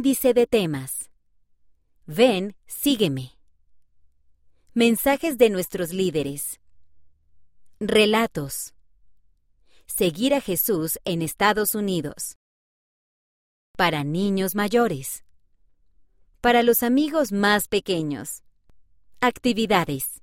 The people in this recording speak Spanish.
Índice de temas. Ven, sígueme. Mensajes de nuestros líderes. Relatos. Seguir a Jesús en Estados Unidos. Para niños mayores. Para los amigos más pequeños. Actividades.